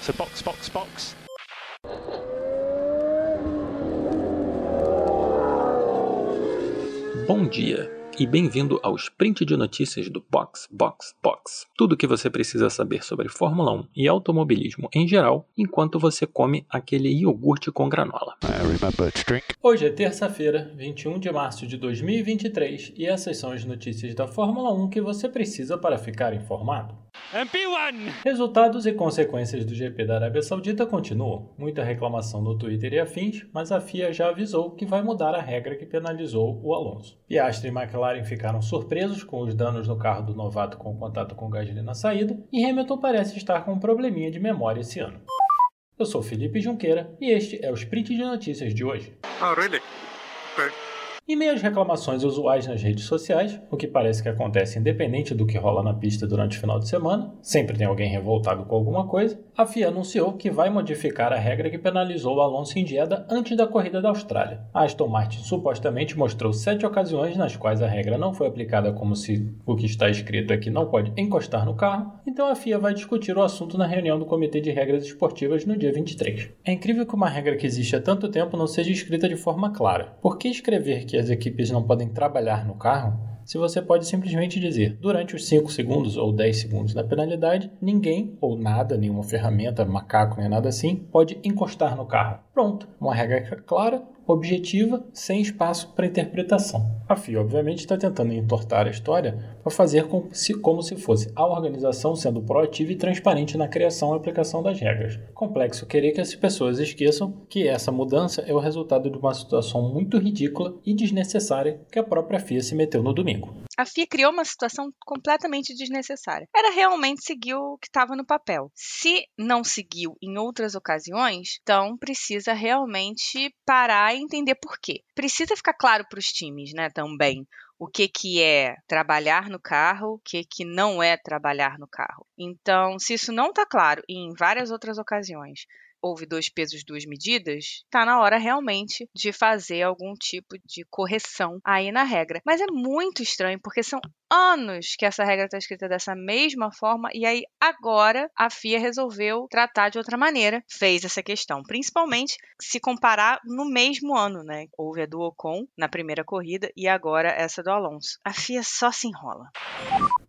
So box, box, box. Bom dia e bem-vindo ao sprint de notícias do Box Box Box. Tudo o que você precisa saber sobre Fórmula 1 e automobilismo em geral, enquanto você come aquele iogurte com granola. Hoje é terça-feira, 21 de março de 2023, e essas são as notícias da Fórmula 1 que você precisa para ficar informado. MP1! Resultados e consequências do GP da Arábia Saudita continuam. Muita reclamação no Twitter e afins, mas a FIA já avisou que vai mudar a regra que penalizou o Alonso. Piastri e McLaren ficaram surpresos com os danos no carro do novato com contato com gasolina na saída, e Hamilton parece estar com um probleminha de memória esse ano. Eu sou Felipe Junqueira e este é o Sprint de Notícias de hoje. Oh, really? Meio às reclamações usuais nas redes sociais, o que parece que acontece independente do que rola na pista durante o final de semana, sempre tem alguém revoltado com alguma coisa, a FIA anunciou que vai modificar a regra que penalizou o Alonso em Jeddah antes da corrida da Austrália. A Aston Martin supostamente mostrou sete ocasiões nas quais a regra não foi aplicada como se o que está escrito que não pode encostar no carro, então a FIA vai discutir o assunto na reunião do Comitê de Regras Esportivas no dia 23. É incrível que uma regra que existe há tanto tempo não seja escrita de forma clara. Por que escrever que as equipes não podem trabalhar no carro, se você pode simplesmente dizer, durante os 5 segundos ou 10 segundos da penalidade, ninguém ou nada, nenhuma ferramenta, macaco nem nada assim, pode encostar no carro. Pronto, uma regra clara, objetiva, sem espaço para interpretação. A FIA, obviamente, está tentando entortar a história para fazer como se, como se fosse a organização sendo proativa e transparente na criação e aplicação das regras. Complexo querer que as pessoas esqueçam que essa mudança é o resultado de uma situação muito ridícula e desnecessária que a própria FIA se meteu no domingo. A FIA criou uma situação completamente desnecessária. Era realmente seguir o que estava no papel. Se não seguiu em outras ocasiões, então precisa realmente parar e entender por quê. Precisa ficar claro para os times, né, também o que, que é trabalhar no carro, o que, que não é trabalhar no carro. Então, se isso não está claro e em várias outras ocasiões houve dois pesos, duas medidas, está na hora realmente de fazer algum tipo de correção aí na regra. Mas é muito estranho, porque são anos que essa regra está escrita dessa mesma forma e aí agora a FIA resolveu tratar de outra maneira, fez essa questão, principalmente se comparar no mesmo ano, né? Houve a do Ocon na primeira corrida e agora essa do Alonso. A FIA só se enrola.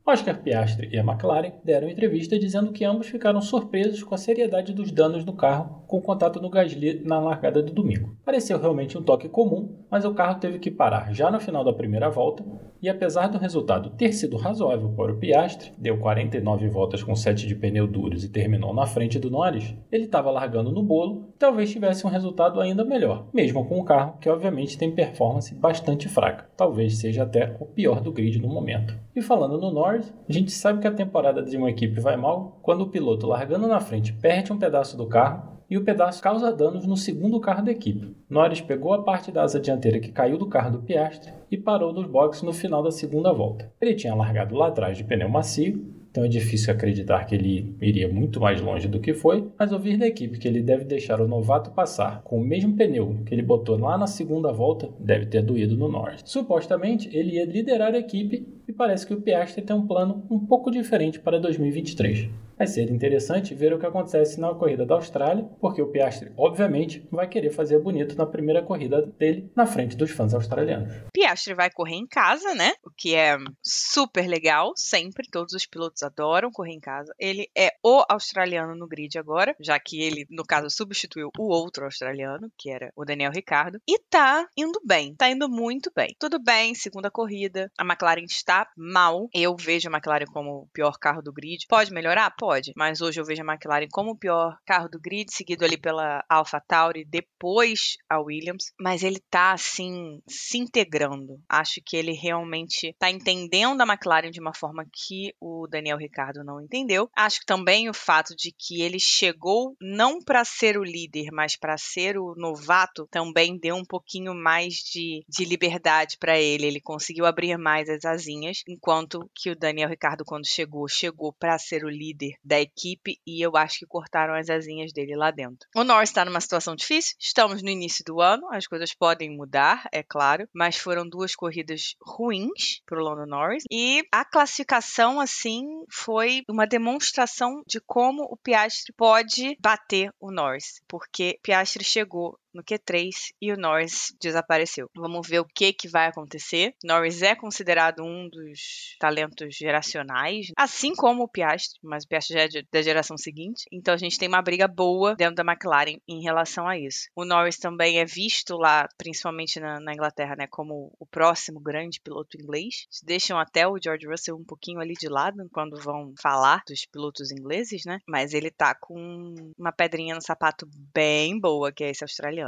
Oscar Piastri e a McLaren deram entrevista dizendo que ambos ficaram surpresos com a seriedade dos danos no carro com o contato no Gasly na largada do domingo. Pareceu realmente um toque comum, mas o carro teve que parar já no final da primeira volta e apesar do resultado ter sido razoável. Para o Piastri, deu 49 voltas com 7 de pneu duros e terminou na frente do Norris, ele estava largando no bolo e talvez tivesse um resultado ainda melhor, mesmo com um carro que obviamente tem performance bastante fraca, talvez seja até o pior do grid no momento. E falando no Norris, a gente sabe que a temporada de uma equipe vai mal quando o piloto largando na frente perde um pedaço do carro e o pedaço causa danos no segundo carro da equipe. Norris pegou a parte da asa dianteira que caiu do carro do Piastri e parou nos boxes no final da segunda volta. Ele tinha largado lá atrás de pneu macio, então é difícil acreditar que ele iria muito mais longe do que foi, mas ouvir da equipe que ele deve deixar o novato passar com o mesmo pneu que ele botou lá na segunda volta deve ter doído no Norris. Supostamente ele ia liderar a equipe e parece que o Piastri tem um plano um pouco diferente para 2023. Vai ser interessante ver o que acontece na corrida da Austrália, porque o Piastri, obviamente, vai querer fazer bonito na primeira corrida dele na frente dos fãs australianos. Piastri vai correr em casa, né? O que é super legal, sempre. Todos os pilotos adoram correr em casa. Ele é o australiano no grid agora, já que ele, no caso, substituiu o outro australiano, que era o Daniel Ricardo. E tá indo bem, tá indo muito bem. Tudo bem, segunda corrida. A McLaren está mal. Eu vejo a McLaren como o pior carro do grid. Pode melhorar? Pode pode, mas hoje eu vejo a McLaren como o pior carro do grid, seguido ali pela AlphaTauri, depois a Williams, mas ele tá assim se integrando. Acho que ele realmente tá entendendo a McLaren de uma forma que o Daniel Ricardo não entendeu. Acho que também o fato de que ele chegou não para ser o líder, mas para ser o novato, também deu um pouquinho mais de, de liberdade para ele. Ele conseguiu abrir mais as asinhas enquanto que o Daniel Ricardo, quando chegou, chegou para ser o líder da equipe e eu acho que cortaram as asinhas dele lá dentro. O Norris está numa situação difícil, estamos no início do ano, as coisas podem mudar, é claro, mas foram duas corridas ruins para o Lando Norris e a classificação, assim, foi uma demonstração de como o Piastri pode bater o Norris, porque Piastri chegou no Q3 e o Norris desapareceu. Vamos ver o que, que vai acontecer. Norris é considerado um dos talentos geracionais, assim como o Piastri, mas o Piastri já é da geração seguinte. Então a gente tem uma briga boa dentro da McLaren em relação a isso. O Norris também é visto lá, principalmente na, na Inglaterra, né, como o próximo grande piloto inglês. Deixam até o George Russell um pouquinho ali de lado quando vão falar dos pilotos ingleses, né? Mas ele tá com uma pedrinha no sapato bem boa, que é esse australiano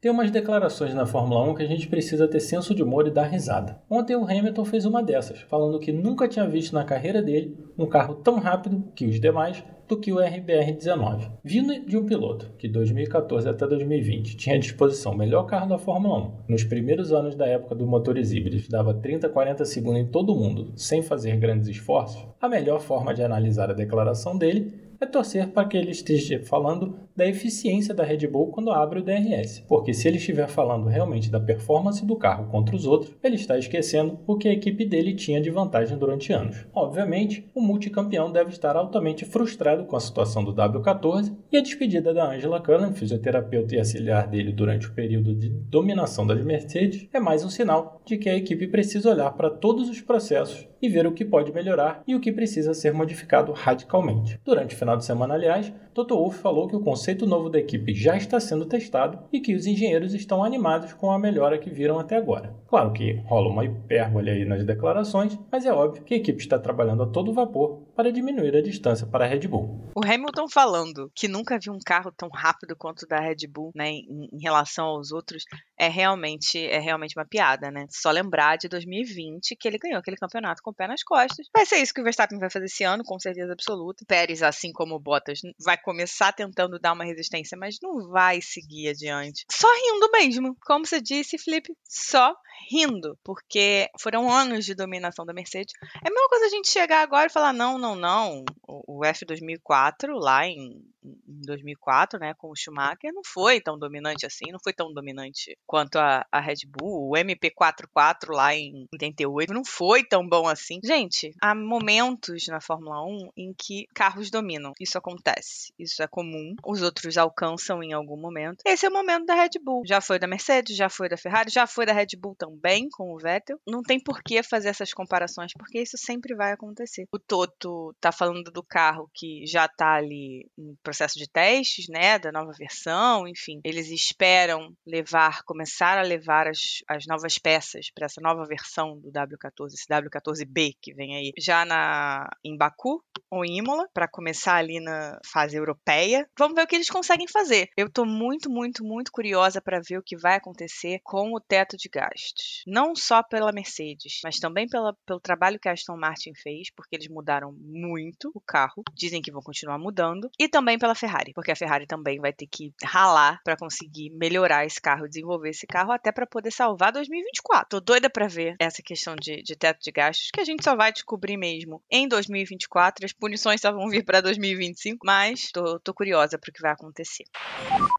Tem umas declarações na Fórmula 1 que a gente precisa ter senso de humor e dar risada. Ontem o Hamilton fez uma dessas, falando que nunca tinha visto na carreira dele um carro tão rápido que os demais do que o RBR19. Vindo de um piloto que 2014 até 2020 tinha à disposição o melhor carro da Fórmula 1, nos primeiros anos da época do motores híbridos dava 30 40 segundos em todo mundo sem fazer grandes esforços, a melhor forma de analisar a declaração dele é torcer para que ele esteja falando da eficiência da Red Bull quando abre o DRS, porque se ele estiver falando realmente da performance do carro contra os outros, ele está esquecendo o que a equipe dele tinha de vantagem durante anos. Obviamente, o multicampeão deve estar altamente frustrado com a situação do W14 e a despedida da Angela Cullen, fisioterapeuta e auxiliar dele durante o período de dominação das Mercedes, é mais um sinal de que a equipe precisa olhar para todos os processos e ver o que pode melhorar e o que precisa ser modificado radicalmente. Durante o final de semana, aliás, Toto Wolff falou que o conceito novo da equipe já está sendo testado e que os engenheiros estão animados com a melhora que viram até agora. Claro que rola uma hipérbole aí nas declarações, mas é óbvio que a equipe está trabalhando a todo vapor para diminuir a distância para a Red Bull. O Hamilton falando que nunca viu um carro tão rápido quanto o da Red Bull, né, em, em relação aos outros, é realmente é realmente uma piada, né? Só lembrar de 2020 que ele ganhou aquele campeonato com o pé nas costas. Vai ser isso que o Verstappen vai fazer esse ano, com certeza absoluta. Pérez, assim como o Bottas, vai começar tentando dar uma resistência, mas não vai seguir adiante. Só rindo mesmo. Como você disse, Felipe, só rindo, porque foram anos de dominação da Mercedes. É a mesma coisa a gente chegar agora e falar: não, não, não. O, F2004, lá em, em 2004, né, com o Schumacher, não foi tão dominante assim, não foi tão dominante quanto a, a Red Bull. O MP44 lá em 88 não foi tão bom assim. Gente, há momentos na Fórmula 1 em que carros dominam. Isso acontece. Isso é comum. Os outros alcançam em algum momento. Esse é o momento da Red Bull. Já foi da Mercedes, já foi da Ferrari, já foi da Red Bull também com o Vettel. Não tem por que fazer essas comparações, porque isso sempre vai acontecer. O Toto tá falando do carro que já tá ali em processo de testes, né, da nova versão, enfim. Eles esperam levar, começar a levar as, as novas peças para essa nova versão do W14, esse W14B que vem aí, já na em Baku ou em Imola, para começar ali na fase europeia. Vamos ver o que eles conseguem fazer. Eu tô muito, muito, muito curiosa para ver o que vai acontecer com o teto de gastos não só pela Mercedes, mas também pela, pelo trabalho que a Aston Martin fez, porque eles mudaram muito o carro, dizem que vão continuar mudando, e também pela Ferrari, porque a Ferrari também vai ter que ralar para conseguir melhorar esse carro, desenvolver esse carro até para poder salvar 2024. Tô doida para ver essa questão de, de teto de gastos, que a gente só vai descobrir mesmo em 2024, as punições só vão vir para 2025, mas tô, tô curiosa para o que vai acontecer.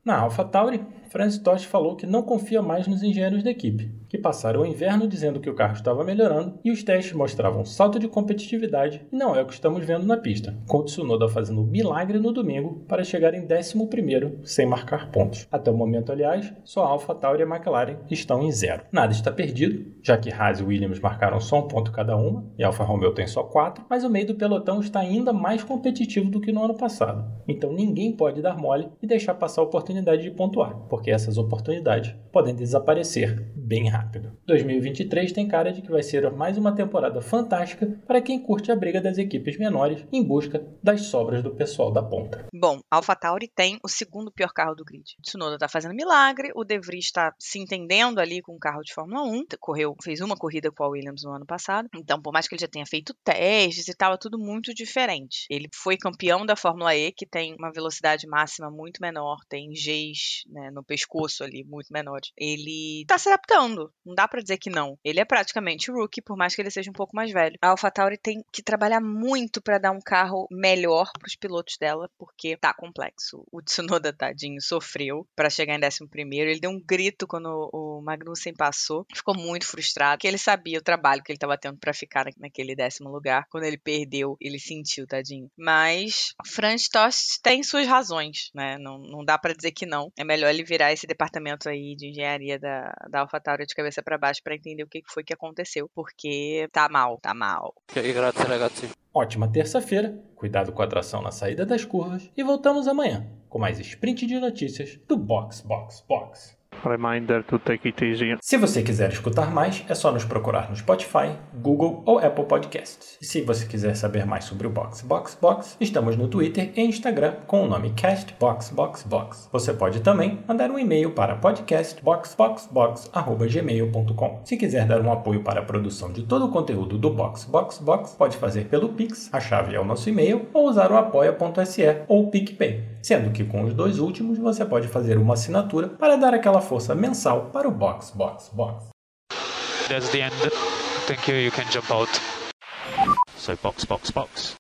Na AlphaTauri, Francis Tosh falou que não confia mais nos engenheiros da equipe, que passaram o inverno dizendo que o carro estava melhorando e os testes mostravam salto de competitividade e não é o que estamos vendo na pista, com Tsunoda fazendo um milagre no domingo para chegar em 11 sem marcar pontos. Até o momento, aliás, só AlphaTauri e McLaren estão em zero. Nada está perdido, já que Haas e Williams marcaram só um ponto cada uma e Alfa Romeo tem só quatro, mas o meio do pelotão está ainda mais competitivo do que no ano passado. Então ninguém pode dar mole e deixar passar a oportunidade de pontuar, porque essas oportunidades podem desaparecer bem rápido. 2023 tem cara de que vai ser mais uma temporada fantástica para quem curte a briga das equipes menores em busca das sobras do pessoal da ponta. Bom, AlphaTauri tem o segundo pior carro do grid. Tsunoda tá fazendo milagre, o De Vries está se entendendo ali com o carro de Fórmula 1, correu, fez uma corrida com a Williams no ano passado. Então, por mais que ele já tenha feito testes e tal, é tudo muito diferente. Ele foi campeão da Fórmula E, que tem uma velocidade máxima muito menor, tem Gs né, no pescoço ali muito menores. Ele tá se adaptando, não dá para dizer que não. Ele é praticamente rookie, por mais que ele seja um pouco mais velho. A AlphaTauri tem que trabalhar muito para dar um carro melhor para os pilotos dela, porque tá complexo. O Tsunoda, tadinho, sofreu para chegar em 11 primeiro. Ele deu um grito quando o Magnussen passou, ficou muito frustrado, porque ele sabia o trabalho que ele estava tendo para ficar naquele décimo lugar. Quando ele perdeu, ele sentiu, tadinho. Mas Franz Tost tem suas razões, né? Não, não dá para dizer que não. É melhor ele virar esse departamento aí de engenharia da, da AlphaTauri de cabeça para baixo para entender o que foi que aconteceu, porque tá mal, tá mal. Ótima terça-feira, cuidado com a tração na saída das curvas e voltamos amanhã com mais sprint de notícias do Box Box Box. Reminder to take it easy. Se você quiser escutar mais, é só nos procurar no Spotify, Google ou Apple Podcasts. E se você quiser saber mais sobre o Box Box Box, estamos no Twitter e Instagram com o nome CastBoxBoxBox. Você pode também mandar um e-mail para podcastboxboxbox@gmail.com. Se quiser dar um apoio para a produção de todo o conteúdo do Box Box Box, pode fazer pelo Pix, a chave é o nosso e-mail, ou usar o apoia.se ou PicPay. Sendo que com os dois últimos você pode fazer uma assinatura para dar aquela força mensal para o Box Box Box. That's the end. Thank you. You can jump out. So box, box, box.